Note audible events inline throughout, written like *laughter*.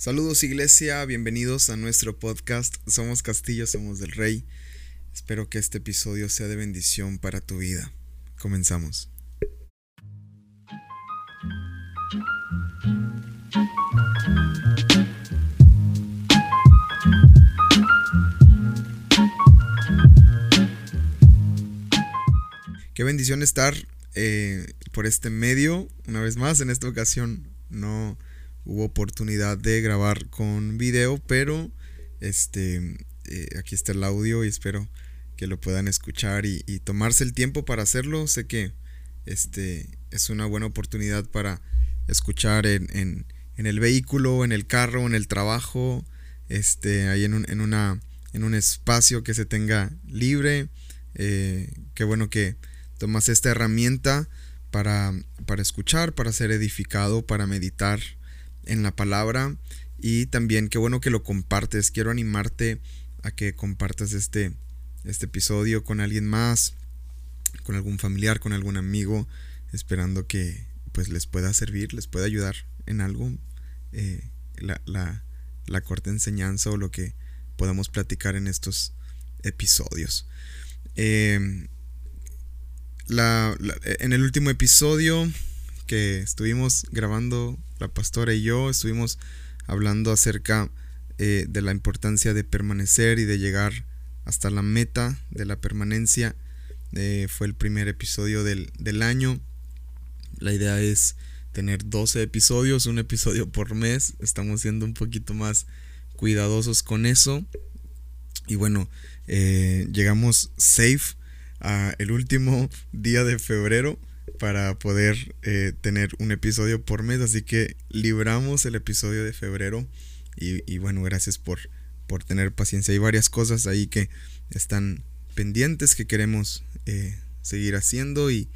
Saludos iglesia, bienvenidos a nuestro podcast Somos Castillo, Somos del Rey. Espero que este episodio sea de bendición para tu vida. Comenzamos. Qué bendición estar eh, por este medio. Una vez más, en esta ocasión no hubo oportunidad de grabar con video, pero este, eh, aquí está el audio y espero que lo puedan escuchar y, tomarse el tiempo para hacerlo. Sé que este, es una buena oportunidad para escuchar en, en, el vehículo, en el carro, en el trabajo, este, ahí en un, en una, en un espacio que se tenga libre. Eh, qué bueno que tomas esta herramienta para, para escuchar, para ser edificado, para meditar en la palabra y también qué bueno que lo compartes. Quiero animarte a que compartas este, este episodio con alguien más, con algún familiar, con algún amigo, esperando que pues les pueda servir, les pueda ayudar en algo eh, la, la, corta enseñanza o lo que podamos platicar en estos episodios. Em, en el último episodio que estuvimos grabando la pastora y yo estuvimos hablando acerca eh, de la importancia de permanecer y de llegar hasta la meta de la permanencia. Eh, fue el primer episodio del, del, año. La idea es tener 12 episodios, un episodio por mes. Estamos siendo un poquito más cuidadosos con eso. Y bueno, eh, llegamos safe a el último *laughs* día de febrero para poder eh, tener un episodio por mes. Así que libramos el episodio de febrero. Y, bueno, gracias por, por tener paciencia. Hay varias cosas ahí que están pendientes que queremos eh, seguir haciendo y,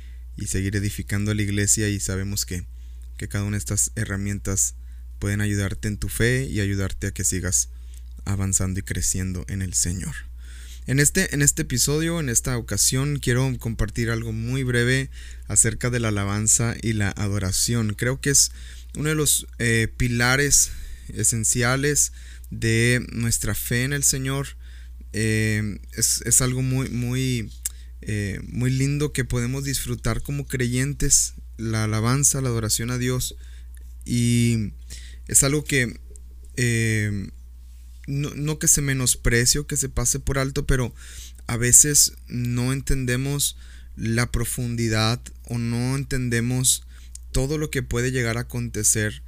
seguir edificando la iglesia. Y sabemos que, que cada una de estas herramientas pueden ayudarte en tu fe y ayudarte a que sigas avanzando y creciendo en el Señor. En este, en este episodio, en esta ocasión, quiero compartir algo muy breve acerca de la alabanza y la adoración. Creo que es uno de los eh, pilares esenciales de nuestra fe en el Señor. Eh, es, algo muy, muy, eh, muy lindo que podemos disfrutar como creyentes, la alabanza, la adoración a Dios. Y es algo que no, que se menosprecie o que se pase por alto, pero a veces no entendemos la profundidad o no entendemos todo lo que puede llegar a acontecer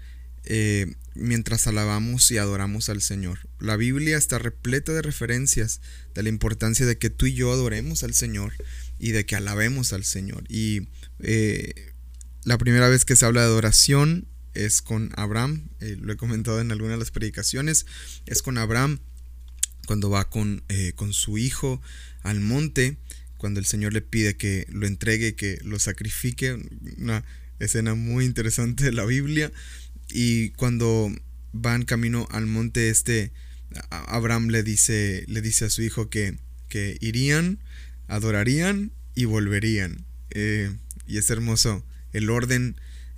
eh, mientras alabamos y adoramos al Señor. La Biblia está repleta de referencias de la importancia de que tú y yo adoremos al Señor y de que alabemos al Señor. Y eh, la primera vez que se habla de adoración es con Abraham, eh, lo he comentado en alguna de las predicaciones, es con Abraham cuando va con, eh, con su hijo al monte, cuando el Señor le pide que lo entregue, que lo sacrifique, una escena muy interesante de la Biblia, y cuando van camino al monte este, Abraham le dice, le dice a su hijo que, que irían, adorarían y volverían. Eh, y es hermoso el orden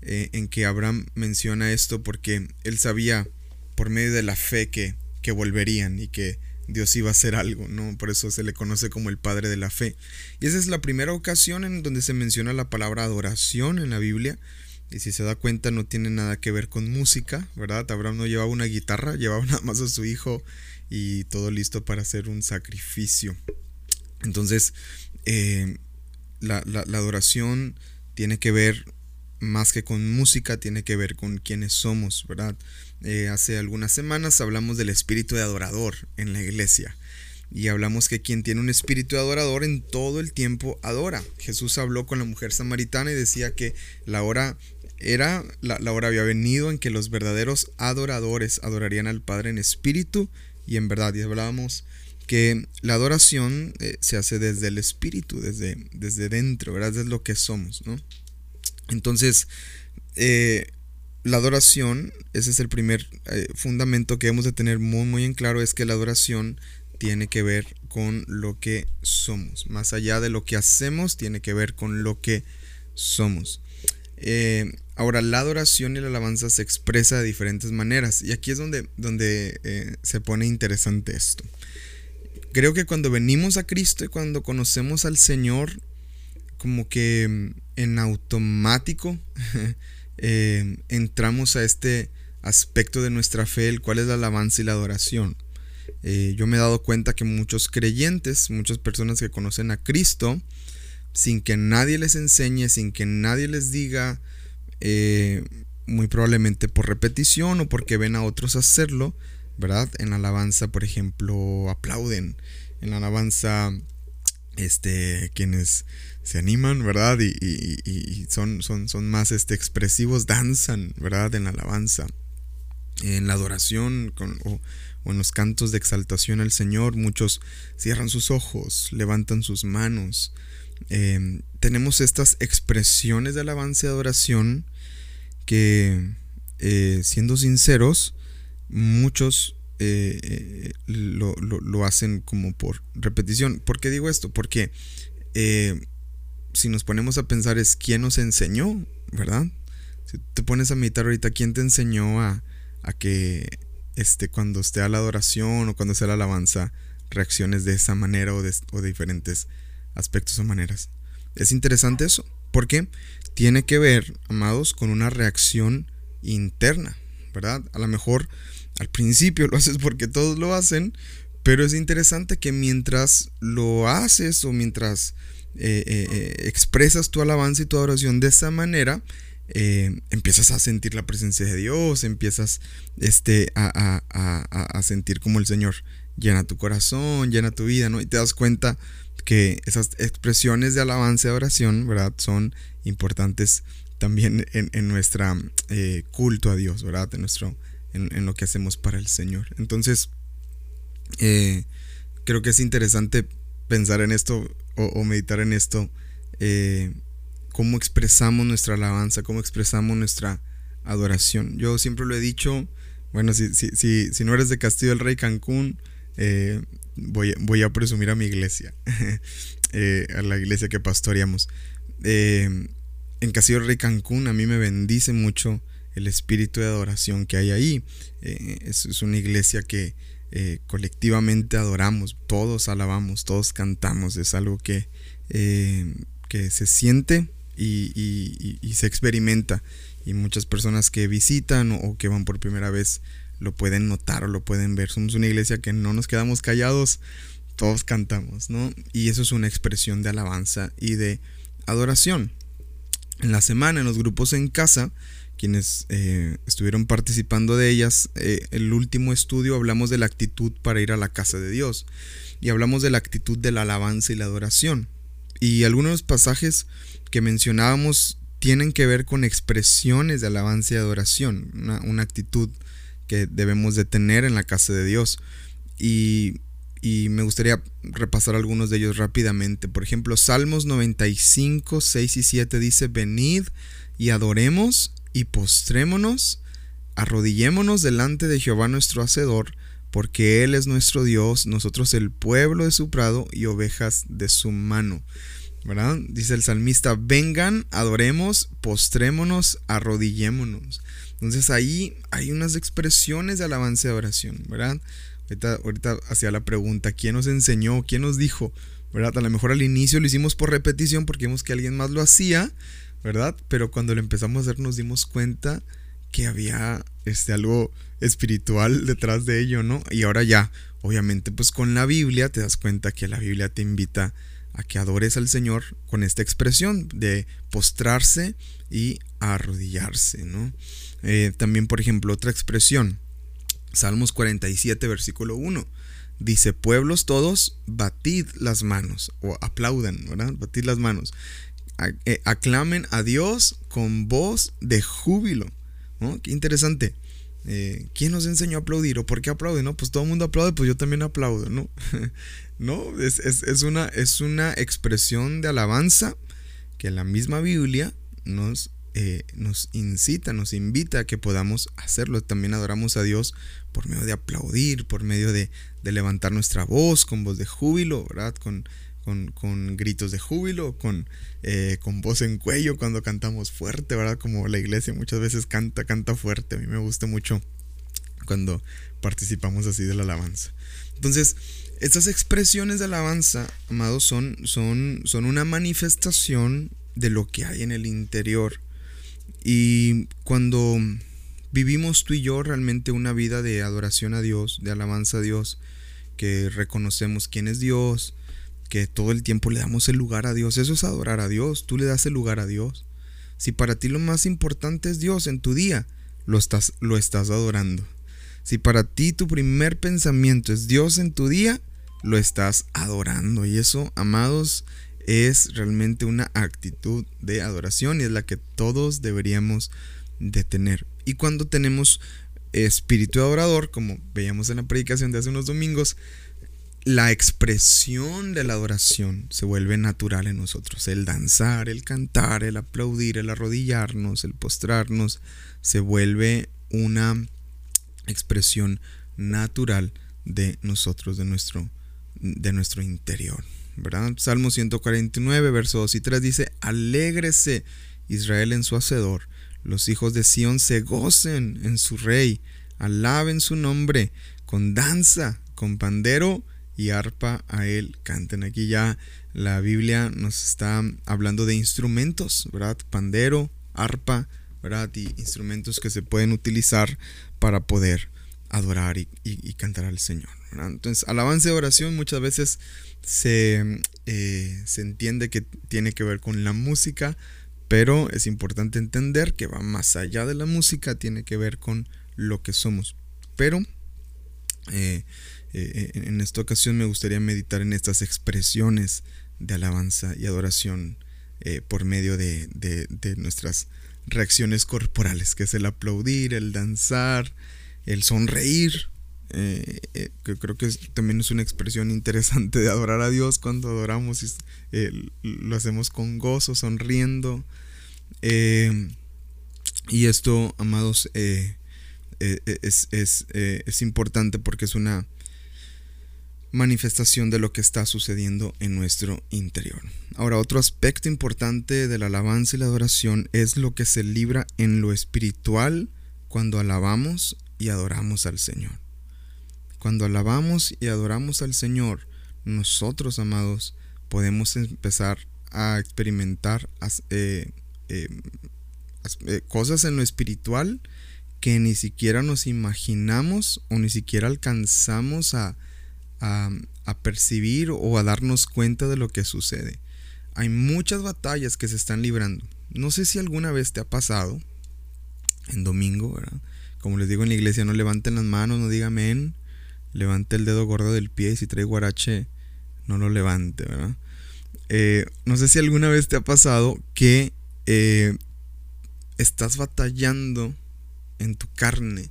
eh, en que Abraham menciona esto porque él sabía por medio de la fe que, que volverían y que Dios iba a hacer algo, ¿no? Por eso se le conoce como el padre de la fe. Y esa es la primera ocasión en donde se menciona la palabra adoración en la Biblia. Y si se da cuenta no tiene nada que ver con música, ¿verdad? Abraham no llevaba una guitarra, *laughs* llevaba nada más a su hijo y todo listo para hacer un sacrificio. Entonces, eh, la, la, la adoración tiene que ver más que con música, tiene que ver con quiénes somos, ¿verdad? Eh, hace algunas semanas hablamos del espíritu de adorador en la iglesia. Y hablamos que quien tiene un espíritu de adorador en todo el tiempo adora. Jesús habló con la mujer samaritana y decía que la hora era, la, hora había venido en que los verdaderos adoradores adorarían al Padre en espíritu y en verdad. Y hablábamos que la adoración eh, se hace desde el espíritu, desde, desde dentro, ¿verdad? Es lo que somos, ¿no? Entonces, eh, la adoración, ese es el primer eh, fundamento que debemos de tener muy, muy en claro, es que la adoración tiene que ver con lo que somos. Más allá de lo que hacemos, tiene que ver con lo que somos. Eh, Ahora, la adoración y la alabanza se expresa de diferentes maneras. Y aquí es donde, donde se pone interesante esto. Creo que cuando venimos a Cristo y cuando conocemos al Señor, como que en automático *laughs* eh, entramos a este aspecto de nuestra fe, el cual es la alabanza y la adoración. Eh, yo me he dado cuenta que muchos creyentes, muchas personas que conocen a Cristo, sin que nadie les enseñe, sin que nadie les diga, eh, muy probablemente por repetición o porque ven a otros hacerlo, ¿verdad? En la alabanza, por ejemplo, aplauden. En la alabanza, este, quienes se animan, ¿verdad? Y, son, son, son, más este, expresivos, danzan, ¿verdad? En la alabanza. En la adoración o, en los cantos de exaltación al Señor, muchos cierran sus ojos, levantan sus manos. Em, tenemos estas expresiones de alabanza y adoración que, eh, siendo sinceros, muchos eh, eh, lo, hacen como por repetición. ¿Por qué digo esto? Porque si nos ponemos a pensar es quién nos enseñó, ¿verdad? Si te pones a meditar ahorita, ¿quién te enseñó a, a que este, cuando esté a la adoración o cuando sea la alabanza reacciones de esa manera o de, o de diferentes aspectos o maneras? Es interesante eso, porque tiene que ver, amados, con una reacción interna, ¿verdad? A lo mejor al principio *laughs* lo haces porque todos lo hacen, pero es interesante que mientras lo haces o mientras eh, eh, eh, expresas tu alabanza y tu adoración de esa manera, empiezas a sentir la presencia de Dios, empiezas este, a, a, sentir como el Señor llena tu corazón, llena tu vida, ¿no? Y te das cuenta que esas expresiones de alabanza y adoración, ¿verdad? Son importantes también en, en nuestra culto a Dios, ¿verdad? En, nuestro, en, lo que hacemos para el Señor. Entonces, creo que es interesante pensar en esto o, meditar en esto, eh, cómo expresamos nuestra alabanza, cómo expresamos nuestra adoración. Yo siempre lo he dicho, bueno, si, si, si, si no eres de Castillo del Rey Cancún, eh, voy, voy, a presumir a mi iglesia, *laughs* eh, a la iglesia que pastoreamos. en Castillo del Rey Cancún a mí me bendice mucho el espíritu de adoración que hay ahí. es, es, una iglesia que eh, colectivamente adoramos, todos alabamos, todos cantamos, es algo que, eh, que se siente y, se experimenta y muchas personas que visitan o, que van por primera vez lo pueden notar o lo pueden ver. Somos una iglesia que no nos quedamos callados, todos cantamos, ¿no? Y eso es una expresión de alabanza y de adoración. En la semana, en los grupos en casa, quienes eh, estuvieron participando de ellas, eh, el último estudio hablamos de la actitud para ir a la casa de Dios y hablamos de la actitud de la alabanza y la adoración. Y algunos pasajes que mencionábamos tienen que ver con expresiones de alabanza y adoración, una, actitud que debemos de tener en la casa de Dios. Y, y me gustaría repasar algunos de ellos rápidamente. Por ejemplo, Salmos 95, 6 y 7 dice, venid y adoremos y postrémonos, arrodillémonos delante de Jehová nuestro Hacedor, porque Él es nuestro Dios, nosotros el pueblo de su prado y ovejas de su mano. ¿verdad? Dice el salmista, vengan, adoremos, postrémonos, arrodillémonos. Entonces ahí hay unas expresiones de alabanza y oración, ¿verdad? Ahorita, ahorita hacía la pregunta, ¿quién nos enseñó? ¿Quién nos dijo? ¿Verdad? A lo mejor al inicio lo hicimos por repetición porque vimos que alguien más lo hacía, ¿verdad? Pero cuando lo empezamos a hacer nos dimos cuenta que había este, algo espiritual detrás de ello, ¿no? Y ahora ya, obviamente, pues con la Biblia te das cuenta que la Biblia te invita a que adores al Señor con esta expresión de postrarse y arrodillarse, ¿no? Eh, también, por ejemplo, otra expresión, Salmos 47, versículo 1. Dice, pueblos todos, batid las manos, o aplaudan, ¿verdad? Batid las manos. Eh, aclamen a Dios con voz de júbilo. Qué interesante. Eh, ¿Quién nos enseñó a aplaudir o por qué aplaude? No, pues todo el mundo aplaude, pues yo también aplaudo, ¿no? *laughs* no, es, una, es una expresión de alabanza que la misma Biblia nos, eh, nos incita, nos invita a que podamos hacerlo. También adoramos a Dios por medio de aplaudir, por medio de, de levantar nuestra voz con voz de júbilo, ¿verdad? Con, con, con gritos de júbilo, con, eh, con voz en cuello cuando cantamos fuerte, ¿verdad? Como la iglesia muchas veces canta, canta fuerte. A mí me gusta mucho cuando participamos así de la alabanza. Entonces, estas expresiones de alabanza, amados, son, son, son una manifestación de lo que hay en el interior. Y cuando vivimos tú y yo realmente una vida de adoración a Dios, de alabanza a Dios, que reconocemos quién es Dios, que todo el tiempo le damos el lugar a Dios. Eso es adorar a Dios, tú le das el lugar a Dios. Si para ti lo más importante es Dios en tu día, lo estás, lo estás adorando. Si para ti tu primer pensamiento es Dios en tu día, lo estás adorando. Y eso, amados, es realmente una actitud de adoración y es la que todos deberíamos de tener. Y cuando tenemos espíritu adorador, como veíamos en la predicación de hace unos domingos, la expresión de la adoración se vuelve natural en nosotros. El danzar, el cantar, el aplaudir, el arrodillarnos, el postrarnos, se vuelve una expresión natural de nosotros, de nuestro, de nuestro interior. ¿verdad? Salmo 149, versos 2 y 3 dice, alégrese Israel en su hacedor, los hijos de Sión se gocen en su rey, alaben su nombre, con danza, con pandero y arpa a él canten. Aquí ya la Biblia nos está hablando de instrumentos, ¿verdad? Pandero, arpa, ¿verdad? Y instrumentos que se pueden utilizar para poder adorar y, cantar al Señor. Entonces, alabanza y oración muchas veces se, eh, se entiende que tiene que ver con la música, pero es importante entender que va más allá de la música, tiene que ver con lo que somos. Pero eh, eh, en esta ocasión me gustaría meditar en estas expresiones de alabanza y adoración eh, por medio de, nuestras reacciones corporales, que es el aplaudir, el danzar, el sonreír. que creo que también es una expresión interesante de adorar a Dios cuando adoramos y lo hacemos con gozo, sonriendo. y esto, amados, es, es, importante porque es una manifestación de lo que está sucediendo en nuestro interior. Ahora, otro aspecto importante de la alabanza y la adoración es lo que se libra en lo espiritual cuando alabamos y adoramos al Señor. Cuando alabamos y adoramos al Señor, nosotros, amados, podemos empezar a experimentar eh, eh, eh, cosas en lo espiritual que ni siquiera nos imaginamos o ni siquiera alcanzamos a, a, percibir o a darnos cuenta de lo que sucede. Hay muchas batallas que se están librando. No sé si alguna vez te ha pasado en domingo, ¿verdad? Como les digo en la iglesia, no levanten las manos, no digan amén. Levante el dedo gordo del pie y si trae guarache, no lo levante, ¿verdad? Eh, no sé si alguna vez te ha pasado que eh, estás batallando en tu carne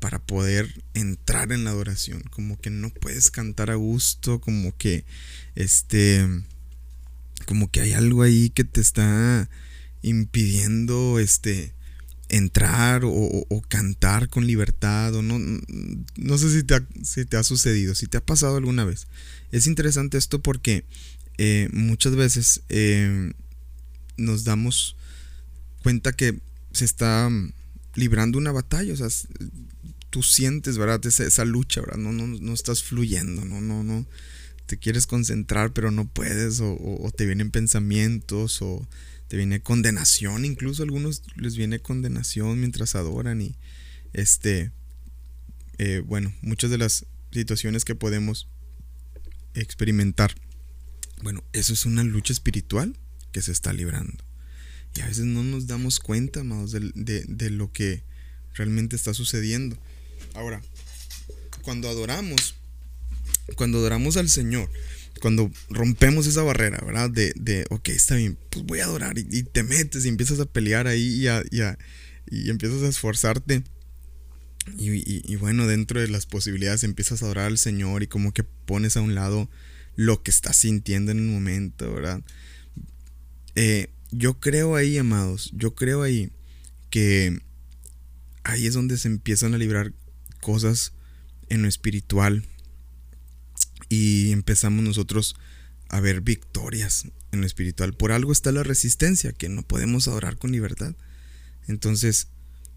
para poder entrar en la adoración. Como que no puedes cantar a gusto, como que este como que hay algo ahí que te está impidiendo este entrar o, cantar con libertad o no no sé si te, ha, si te ha sucedido si te ha pasado alguna vez es interesante esto porque eh, muchas veces eh, nos damos cuenta que se está librando una batalla, o sea, tú sientes, ¿verdad? Esa, lucha, ¿verdad? No, no, no estás fluyendo, no, no, no. Te quieres concentrar, pero no puedes, o, te vienen pensamientos, o te viene condenación, incluso a algunos les viene condenación mientras adoran, y este, eh, bueno, muchas de las situaciones que podemos experimentar. Bueno, eso es una lucha espiritual que se está librando. Y a veces no nos damos cuenta, amados, de, lo que realmente está sucediendo. Ahora, cuando adoramos, cuando adoramos al Señor, cuando rompemos esa barrera, ¿verdad? De, de ok, está bien, pues voy a adorar y, te metes y empiezas a pelear ahí y, y empiezas a esforzarte. Y, y, bueno, dentro de las posibilidades empiezas a adorar al Señor y como que pones a un lado lo que estás sintiendo en el momento, ¿verdad? Eh, yo creo ahí, amados, yo creo ahí que ahí es donde se empiezan a librar cosas en lo espiritual y empezamos nosotros a ver victorias en lo espiritual. Por algo está la resistencia, que no podemos adorar con libertad. Entonces,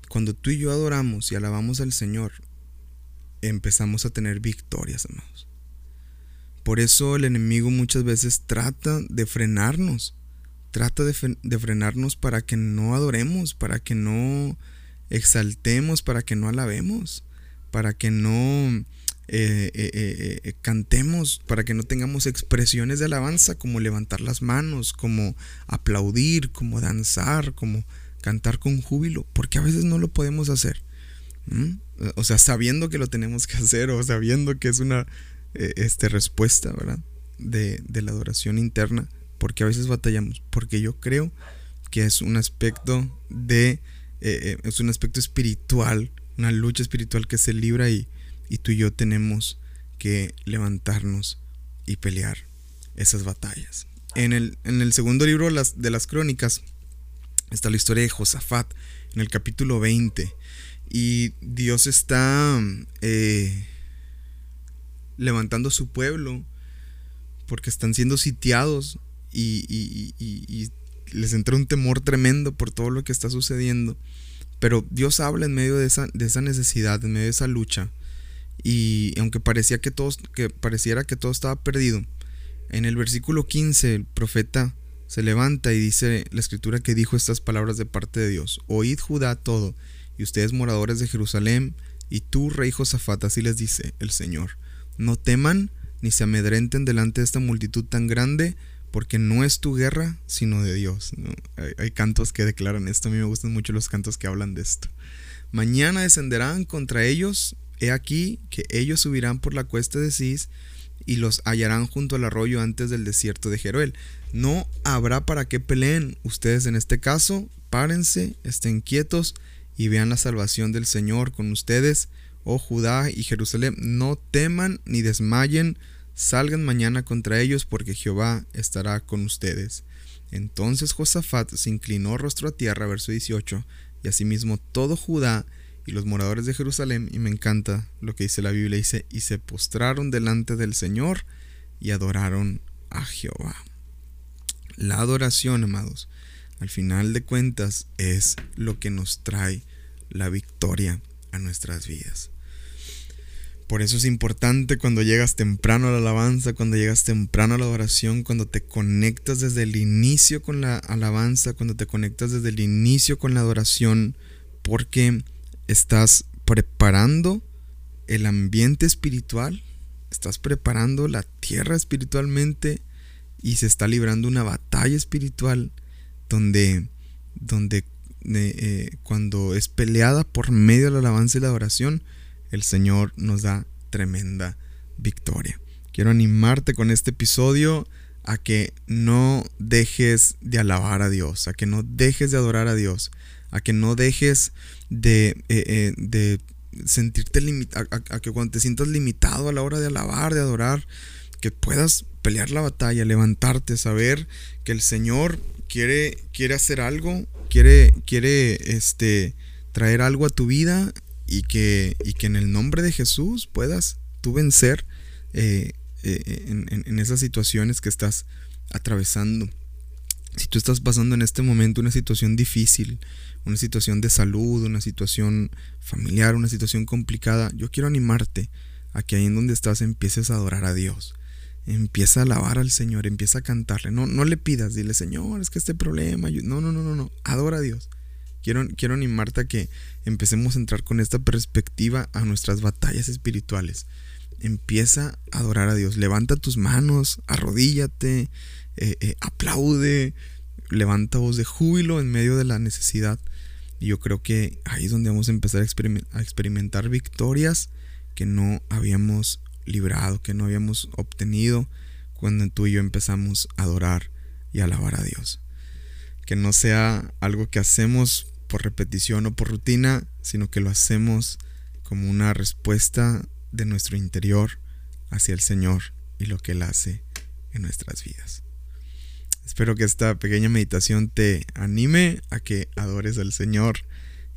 cuando tú y yo adoramos y alabamos al Señor, empezamos a tener victorias, amados. Por eso el enemigo muchas veces trata de frenarnos, trata de, frenarnos para que no adoremos, para que no exaltemos, para que no alabemos, para que no eh, eh, eh, cantemos, para que no tengamos expresiones de alabanza como levantar las manos, como aplaudir, como danzar, como cantar con júbilo, porque a veces no lo podemos hacer. O sea, sabiendo que lo tenemos que hacer o sabiendo que es una este, respuesta, ¿verdad? De, de la adoración interna, porque a veces batallamos, porque yo creo que es un aspecto de, es un aspecto espiritual, una lucha espiritual que se libra y, y tú y yo tenemos que levantarnos y pelear esas batallas. En el, en el segundo libro de las crónicas está la historia de Josafat, en el capítulo 20. Y Dios está eh, levantando a su pueblo porque están siendo sitiados y, y, les entra un temor tremendo por todo lo que está sucediendo. Pero Dios habla en medio de esa, de esa necesidad, en medio de esa lucha. Y aunque parecía que, todos, que pareciera que todo estaba perdido, en el versículo 15 el profeta se levanta y dice la escritura que dijo estas palabras de parte de Dios. Oíd Judá todo, y ustedes moradores de Jerusalén, y tú, rey Josafat, así les dice el Señor. No teman ni se amedrenten delante de esta multitud tan grande, porque no es tu guerra, sino de Dios. Hay, cantos que declaran esto, a mí me gustan mucho los cantos que hablan de esto. Mañana descenderán contra ellos He aquí que ellos subirán por la cuesta de Cis y los hallarán junto al arroyo antes del desierto de Jeruel. No habrá para qué peleen ustedes en este caso. Párense, estén quietos y vean la salvación del Señor con ustedes, oh Judá y Jerusalén. No teman ni desmayen, salgan mañana contra ellos, porque Jehová estará con ustedes. Entonces Josafat se inclinó rostro a tierra, verso 18, y asimismo todo Judá y los moradores de Jerusalén, y me encanta lo que dice la Biblia, dice, y se postraron delante del Señor y adoraron a Jehová. La adoración, amados, al final de cuentas es lo que nos trae la victoria a nuestras vidas. Por eso es importante cuando llegas temprano a la alabanza, cuando llegas temprano a la adoración, cuando te conectas desde el inicio con la alabanza, cuando te conectas desde el inicio con la adoración, porque estás preparando el ambiente espiritual, estás preparando la tierra espiritualmente y se está librando una batalla espiritual donde, donde eh, eh, cuando es peleada por medio de la alabanza y la adoración, el Señor nos da tremenda victoria. Quiero animarte con este episodio a que no dejes de alabar a Dios, a que no dejes de adorar a Dios, a que no dejes de, eh, eh, de sentirte limitado, a, que cuando te sientas limitado a la hora de alabar, de adorar, que puedas pelear la batalla, levantarte, saber que el Señor quiere, quiere hacer algo, quiere, quiere este, traer algo a tu vida y que, y que en el nombre de Jesús puedas tú vencer eh, en, en esas situaciones que estás atravesando. Si tú estás pasando en este momento una situación difícil, una situación de salud, una situación familiar, una situación complicada, yo quiero animarte a que ahí en donde estás empieces a adorar a Dios. Empieza a alabar al Señor, empieza a cantarle. No, no le pidas, dile, Señor, es que este problema. No, no, no, no, no. Adora a Dios. Quiero, quiero animarte a que empecemos a entrar con esta perspectiva a nuestras batallas espirituales. Empieza a adorar a Dios. Levanta tus manos, arrodíllate, eh, eh, aplaude, levanta voz de júbilo en medio de la necesidad. Y yo creo que ahí es donde vamos a empezar a, experimentar victorias que no habíamos librado, que no habíamos obtenido cuando tú y yo empezamos a adorar y alabar a Dios. Que no sea algo que hacemos por repetición o por rutina, sino que lo hacemos como una respuesta de nuestro interior hacia el Señor y lo que Él hace en nuestras vidas. Espero que esta pequeña meditación te anime a que adores al Señor.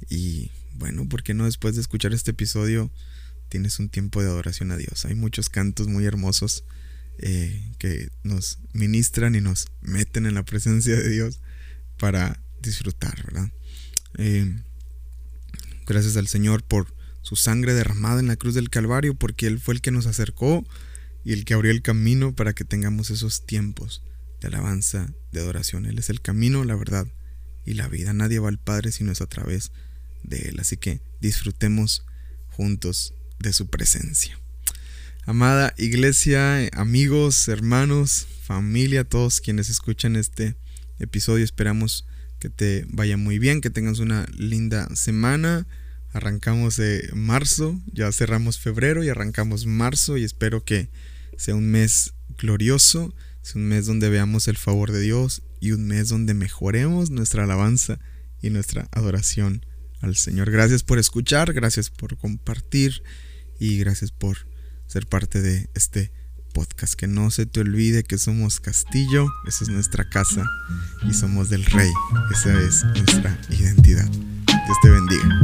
Y bueno, ¿por qué no después de escuchar este episodio tienes un tiempo de adoración a Dios? Hay muchos cantos muy hermosos eh, que nos ministran y nos meten en la presencia de Dios para disfrutar, ¿verdad? Eh, gracias al Señor por su sangre derramada en la cruz del Calvario, porque Él fue el que nos acercó y el que abrió el camino para que tengamos esos tiempos de alabanza, de adoración. Él es el camino, la verdad y la vida. Nadie va al Padre si no es a través de Él. Así que disfrutemos juntos de su presencia. Amada iglesia, amigos, hermanos, familia, todos quienes escuchan este episodio, esperamos que te vaya muy bien, que tengas una linda semana. Arrancamos de marzo, ya cerramos febrero y arrancamos marzo y espero que sea un mes glorioso, sea un mes donde veamos el favor de Dios y un mes donde mejoremos nuestra alabanza y nuestra adoración al Señor. Gracias por escuchar, gracias por compartir y gracias por ser parte de este podcast. Que no se te olvide que somos Castillo, esa es nuestra casa y somos del Rey, esa es nuestra identidad. Dios te bendiga.